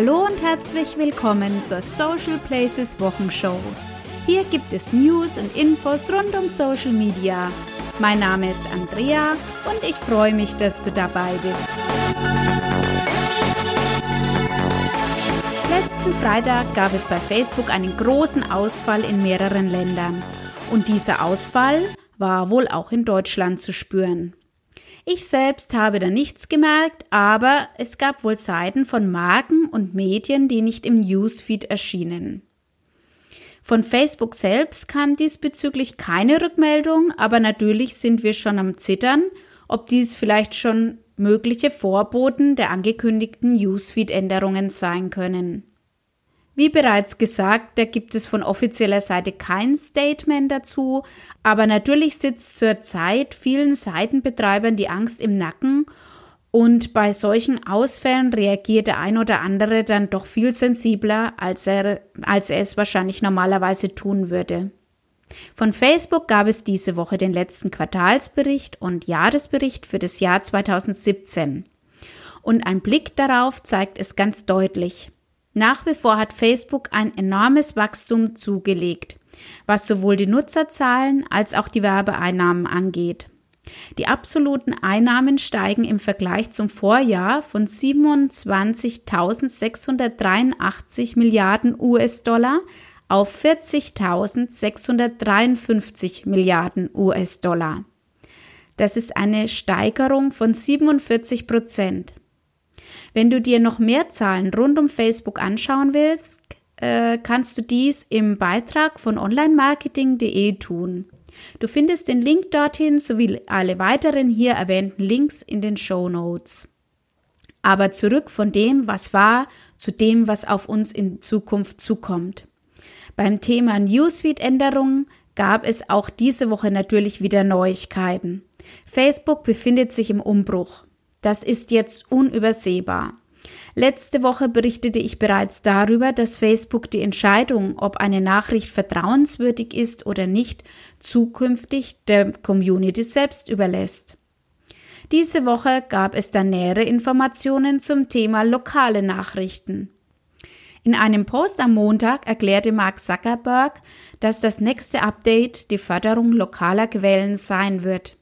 Hallo und herzlich willkommen zur Social Places Wochenshow. Hier gibt es News und Infos rund um Social Media. Mein Name ist Andrea und ich freue mich, dass du dabei bist. Letzten Freitag gab es bei Facebook einen großen Ausfall in mehreren Ländern. Und dieser Ausfall war wohl auch in Deutschland zu spüren. Ich selbst habe da nichts gemerkt, aber es gab wohl Seiten von Marken und Medien, die nicht im Newsfeed erschienen. Von Facebook selbst kam diesbezüglich keine Rückmeldung, aber natürlich sind wir schon am Zittern, ob dies vielleicht schon mögliche Vorboten der angekündigten Newsfeed-Änderungen sein können. Wie bereits gesagt, da gibt es von offizieller Seite kein Statement dazu, aber natürlich sitzt zurzeit vielen Seitenbetreibern die Angst im Nacken und bei solchen Ausfällen reagiert der ein oder andere dann doch viel sensibler, als er, als er es wahrscheinlich normalerweise tun würde. Von Facebook gab es diese Woche den letzten Quartalsbericht und Jahresbericht für das Jahr 2017. Und ein Blick darauf zeigt es ganz deutlich. Nach wie vor hat Facebook ein enormes Wachstum zugelegt, was sowohl die Nutzerzahlen als auch die Werbeeinnahmen angeht. Die absoluten Einnahmen steigen im Vergleich zum Vorjahr von 27.683 Milliarden US-Dollar auf 40.653 Milliarden US-Dollar. Das ist eine Steigerung von 47 Prozent. Wenn du dir noch mehr Zahlen rund um Facebook anschauen willst, äh, kannst du dies im Beitrag von onlinemarketing.de tun. Du findest den Link dorthin sowie alle weiteren hier erwähnten Links in den Show Notes. Aber zurück von dem, was war, zu dem, was auf uns in Zukunft zukommt. Beim Thema Newsfeed-Änderungen gab es auch diese Woche natürlich wieder Neuigkeiten. Facebook befindet sich im Umbruch. Das ist jetzt unübersehbar. Letzte Woche berichtete ich bereits darüber, dass Facebook die Entscheidung, ob eine Nachricht vertrauenswürdig ist oder nicht, zukünftig der Community selbst überlässt. Diese Woche gab es dann nähere Informationen zum Thema lokale Nachrichten. In einem Post am Montag erklärte Mark Zuckerberg, dass das nächste Update die Förderung lokaler Quellen sein wird.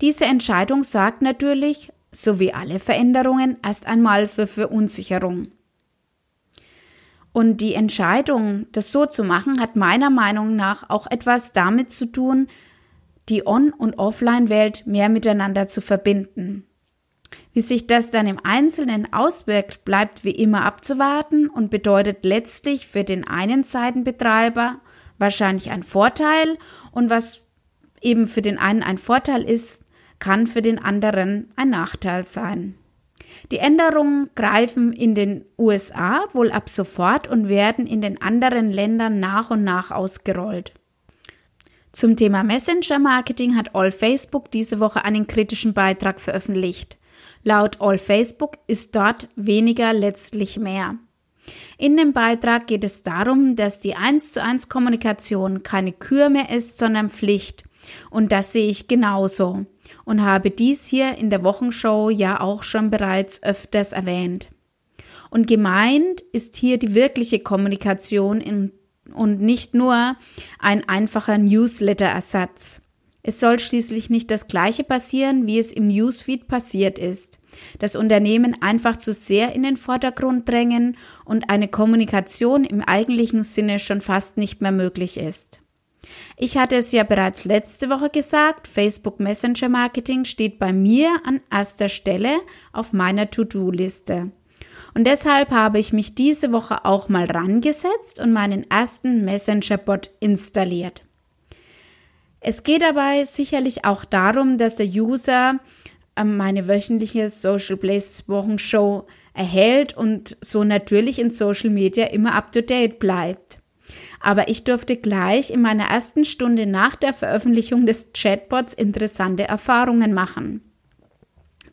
Diese Entscheidung sorgt natürlich, so wie alle Veränderungen, erst einmal für Verunsicherung. Und die Entscheidung, das so zu machen, hat meiner Meinung nach auch etwas damit zu tun, die On- und Offline-Welt mehr miteinander zu verbinden. Wie sich das dann im Einzelnen auswirkt, bleibt wie immer abzuwarten und bedeutet letztlich für den einen Seitenbetreiber wahrscheinlich ein Vorteil und was eben für den einen ein Vorteil ist, kann für den anderen ein Nachteil sein. Die Änderungen greifen in den USA wohl ab sofort und werden in den anderen Ländern nach und nach ausgerollt. Zum Thema Messenger Marketing hat All Facebook diese Woche einen kritischen Beitrag veröffentlicht. Laut All Facebook ist dort weniger letztlich mehr. In dem Beitrag geht es darum, dass die 1 zu 1 Kommunikation keine Kür mehr ist, sondern Pflicht. Und das sehe ich genauso und habe dies hier in der Wochenshow ja auch schon bereits öfters erwähnt. Und gemeint ist hier die wirkliche Kommunikation in, und nicht nur ein einfacher Newsletter-Ersatz. Es soll schließlich nicht das Gleiche passieren, wie es im Newsfeed passiert ist. Das Unternehmen einfach zu sehr in den Vordergrund drängen und eine Kommunikation im eigentlichen Sinne schon fast nicht mehr möglich ist. Ich hatte es ja bereits letzte Woche gesagt, Facebook Messenger Marketing steht bei mir an erster Stelle auf meiner To-Do-Liste. Und deshalb habe ich mich diese Woche auch mal rangesetzt und meinen ersten Messenger-Bot installiert. Es geht dabei sicherlich auch darum, dass der User ähm, meine wöchentliche Social Places Wochenshow erhält und so natürlich in Social Media immer up to date bleibt aber ich durfte gleich in meiner ersten Stunde nach der Veröffentlichung des Chatbots interessante Erfahrungen machen.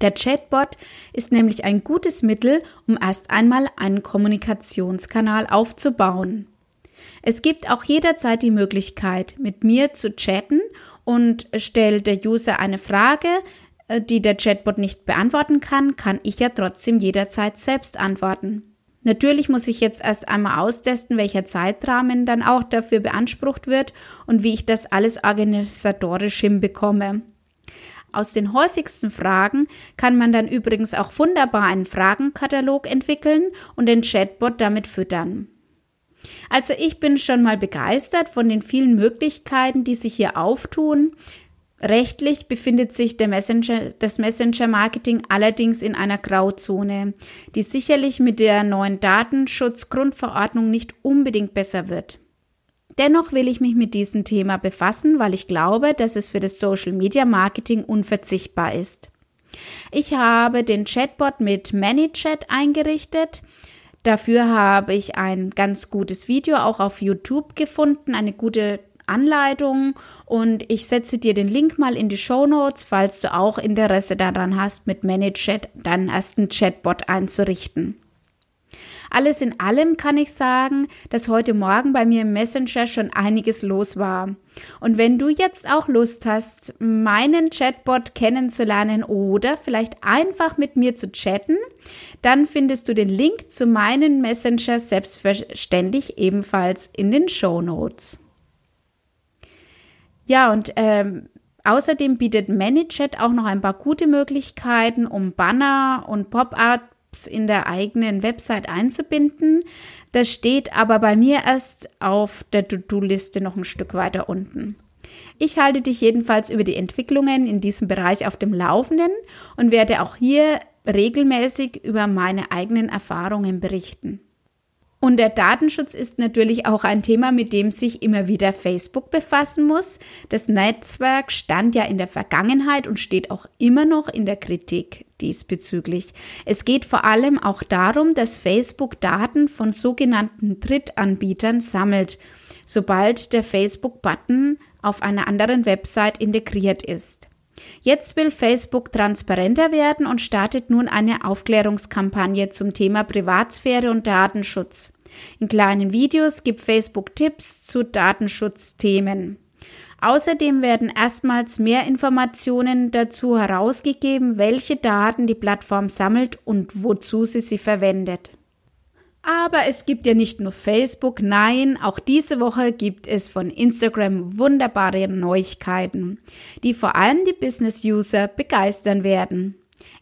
Der Chatbot ist nämlich ein gutes Mittel, um erst einmal einen Kommunikationskanal aufzubauen. Es gibt auch jederzeit die Möglichkeit, mit mir zu chatten und stellt der User eine Frage, äh, die der Chatbot nicht beantworten kann, kann ich ja trotzdem jederzeit selbst antworten. Natürlich muss ich jetzt erst einmal austesten, welcher Zeitrahmen dann auch dafür beansprucht wird und wie ich das alles organisatorisch hinbekomme. Aus den häufigsten Fragen kann man dann übrigens auch wunderbar einen Fragenkatalog entwickeln und den Chatbot damit füttern. Also ich bin schon mal begeistert von den vielen Möglichkeiten, die sich hier auftun. Rechtlich befindet sich Messenger, das Messenger-Marketing allerdings in einer Grauzone, die sicherlich mit der neuen Datenschutzgrundverordnung nicht unbedingt besser wird. Dennoch will ich mich mit diesem Thema befassen, weil ich glaube, dass es für das Social Media Marketing unverzichtbar ist. Ich habe den Chatbot mit ManyChat eingerichtet. Dafür habe ich ein ganz gutes Video auch auf YouTube gefunden, eine gute Anleitung und ich setze dir den Link mal in die Show Notes, falls du auch Interesse daran hast, mit ManyChat deinen ersten Chatbot einzurichten. Alles in allem kann ich sagen, dass heute Morgen bei mir im Messenger schon einiges los war. Und wenn du jetzt auch Lust hast, meinen Chatbot kennenzulernen oder vielleicht einfach mit mir zu chatten, dann findest du den Link zu meinen Messenger selbstverständlich ebenfalls in den Show Notes. Ja, und ähm, außerdem bietet ManyChat auch noch ein paar gute Möglichkeiten, um Banner und Pop-ups in der eigenen Website einzubinden. Das steht aber bei mir erst auf der To-Do-Liste noch ein Stück weiter unten. Ich halte dich jedenfalls über die Entwicklungen in diesem Bereich auf dem Laufenden und werde auch hier regelmäßig über meine eigenen Erfahrungen berichten. Und der Datenschutz ist natürlich auch ein Thema, mit dem sich immer wieder Facebook befassen muss. Das Netzwerk stand ja in der Vergangenheit und steht auch immer noch in der Kritik diesbezüglich. Es geht vor allem auch darum, dass Facebook Daten von sogenannten Drittanbietern sammelt, sobald der Facebook-Button auf einer anderen Website integriert ist. Jetzt will Facebook transparenter werden und startet nun eine Aufklärungskampagne zum Thema Privatsphäre und Datenschutz. In kleinen Videos gibt Facebook Tipps zu Datenschutzthemen. Außerdem werden erstmals mehr Informationen dazu herausgegeben, welche Daten die Plattform sammelt und wozu sie sie verwendet. Aber es gibt ja nicht nur Facebook, nein, auch diese Woche gibt es von Instagram wunderbare Neuigkeiten, die vor allem die Business-User begeistern werden.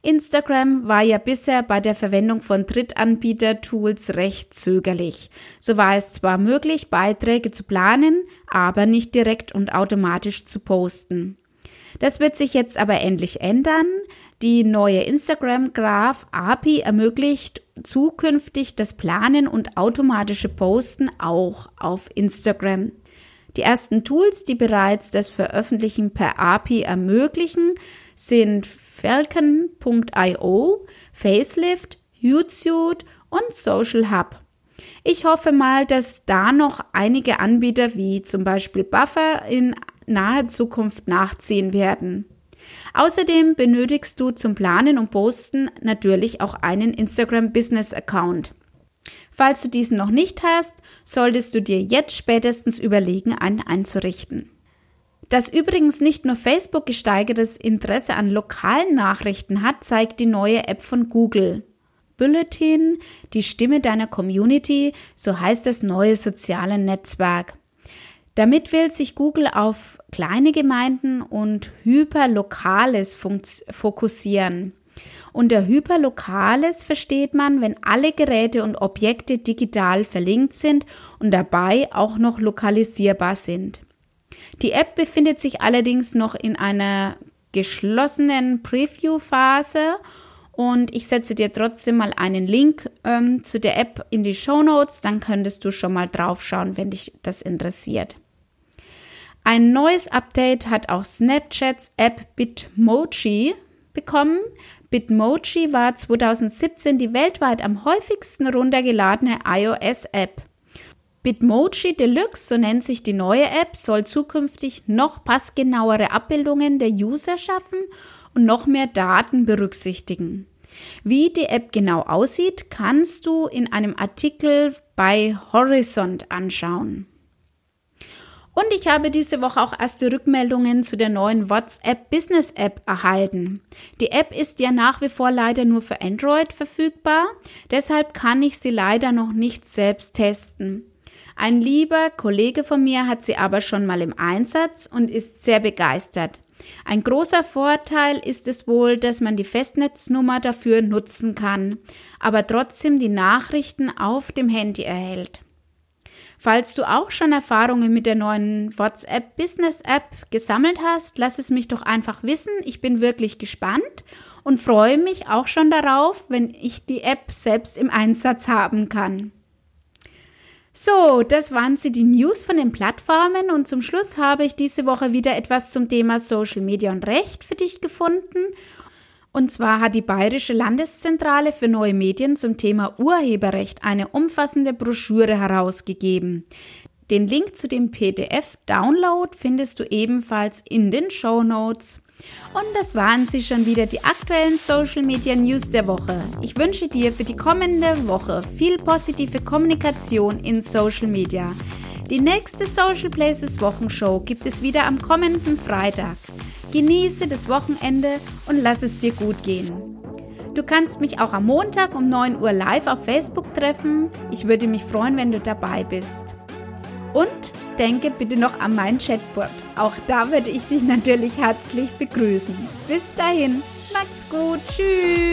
Instagram war ja bisher bei der Verwendung von Drittanbieter-Tools recht zögerlich. So war es zwar möglich, Beiträge zu planen, aber nicht direkt und automatisch zu posten. Das wird sich jetzt aber endlich ändern. Die neue Instagram Graph API ermöglicht zukünftig das Planen und automatische Posten auch auf Instagram. Die ersten Tools, die bereits das Veröffentlichen per API ermöglichen, sind Falcon.io, Facelift, Hootsuite und Social Hub. Ich hoffe mal, dass da noch einige Anbieter wie zum Beispiel Buffer in naher Zukunft nachziehen werden. Außerdem benötigst du zum Planen und Posten natürlich auch einen Instagram Business Account. Falls du diesen noch nicht hast, solltest du dir jetzt spätestens überlegen, einen einzurichten. Dass übrigens nicht nur Facebook gesteigertes Interesse an lokalen Nachrichten hat, zeigt die neue App von Google. Bulletin, die Stimme deiner Community, so heißt das neue soziale Netzwerk. Damit will sich Google auf kleine Gemeinden und Hyperlokales fokussieren. Unter Hyperlokales versteht man, wenn alle Geräte und Objekte digital verlinkt sind und dabei auch noch lokalisierbar sind. Die App befindet sich allerdings noch in einer geschlossenen Preview-Phase und ich setze dir trotzdem mal einen Link ähm, zu der App in die Show Notes, dann könntest du schon mal draufschauen, wenn dich das interessiert. Ein neues Update hat auch Snapchats App Bitmoji bekommen. Bitmoji war 2017 die weltweit am häufigsten runtergeladene iOS-App. Bitmoji Deluxe, so nennt sich die neue App, soll zukünftig noch passgenauere Abbildungen der User schaffen und noch mehr Daten berücksichtigen. Wie die App genau aussieht, kannst du in einem Artikel bei Horizont anschauen. Und ich habe diese Woche auch erste Rückmeldungen zu der neuen WhatsApp Business App erhalten. Die App ist ja nach wie vor leider nur für Android verfügbar, deshalb kann ich sie leider noch nicht selbst testen. Ein lieber Kollege von mir hat sie aber schon mal im Einsatz und ist sehr begeistert. Ein großer Vorteil ist es wohl, dass man die Festnetznummer dafür nutzen kann, aber trotzdem die Nachrichten auf dem Handy erhält. Falls du auch schon Erfahrungen mit der neuen WhatsApp Business App gesammelt hast, lass es mich doch einfach wissen. Ich bin wirklich gespannt und freue mich auch schon darauf, wenn ich die App selbst im Einsatz haben kann. So, das waren sie die News von den Plattformen und zum Schluss habe ich diese Woche wieder etwas zum Thema Social Media und Recht für dich gefunden. Und zwar hat die Bayerische Landeszentrale für neue Medien zum Thema Urheberrecht eine umfassende Broschüre herausgegeben. Den Link zu dem PDF-Download findest du ebenfalls in den Show Notes. Und das waren sie schon wieder, die aktuellen Social Media News der Woche. Ich wünsche dir für die kommende Woche viel positive Kommunikation in Social Media. Die nächste Social Places Wochenshow gibt es wieder am kommenden Freitag. Genieße das Wochenende und lass es dir gut gehen. Du kannst mich auch am Montag um 9 Uhr live auf Facebook treffen. Ich würde mich freuen, wenn du dabei bist. Und denke bitte noch an mein Chatbot. Auch da würde ich dich natürlich herzlich begrüßen. Bis dahin, mach's gut, tschüss.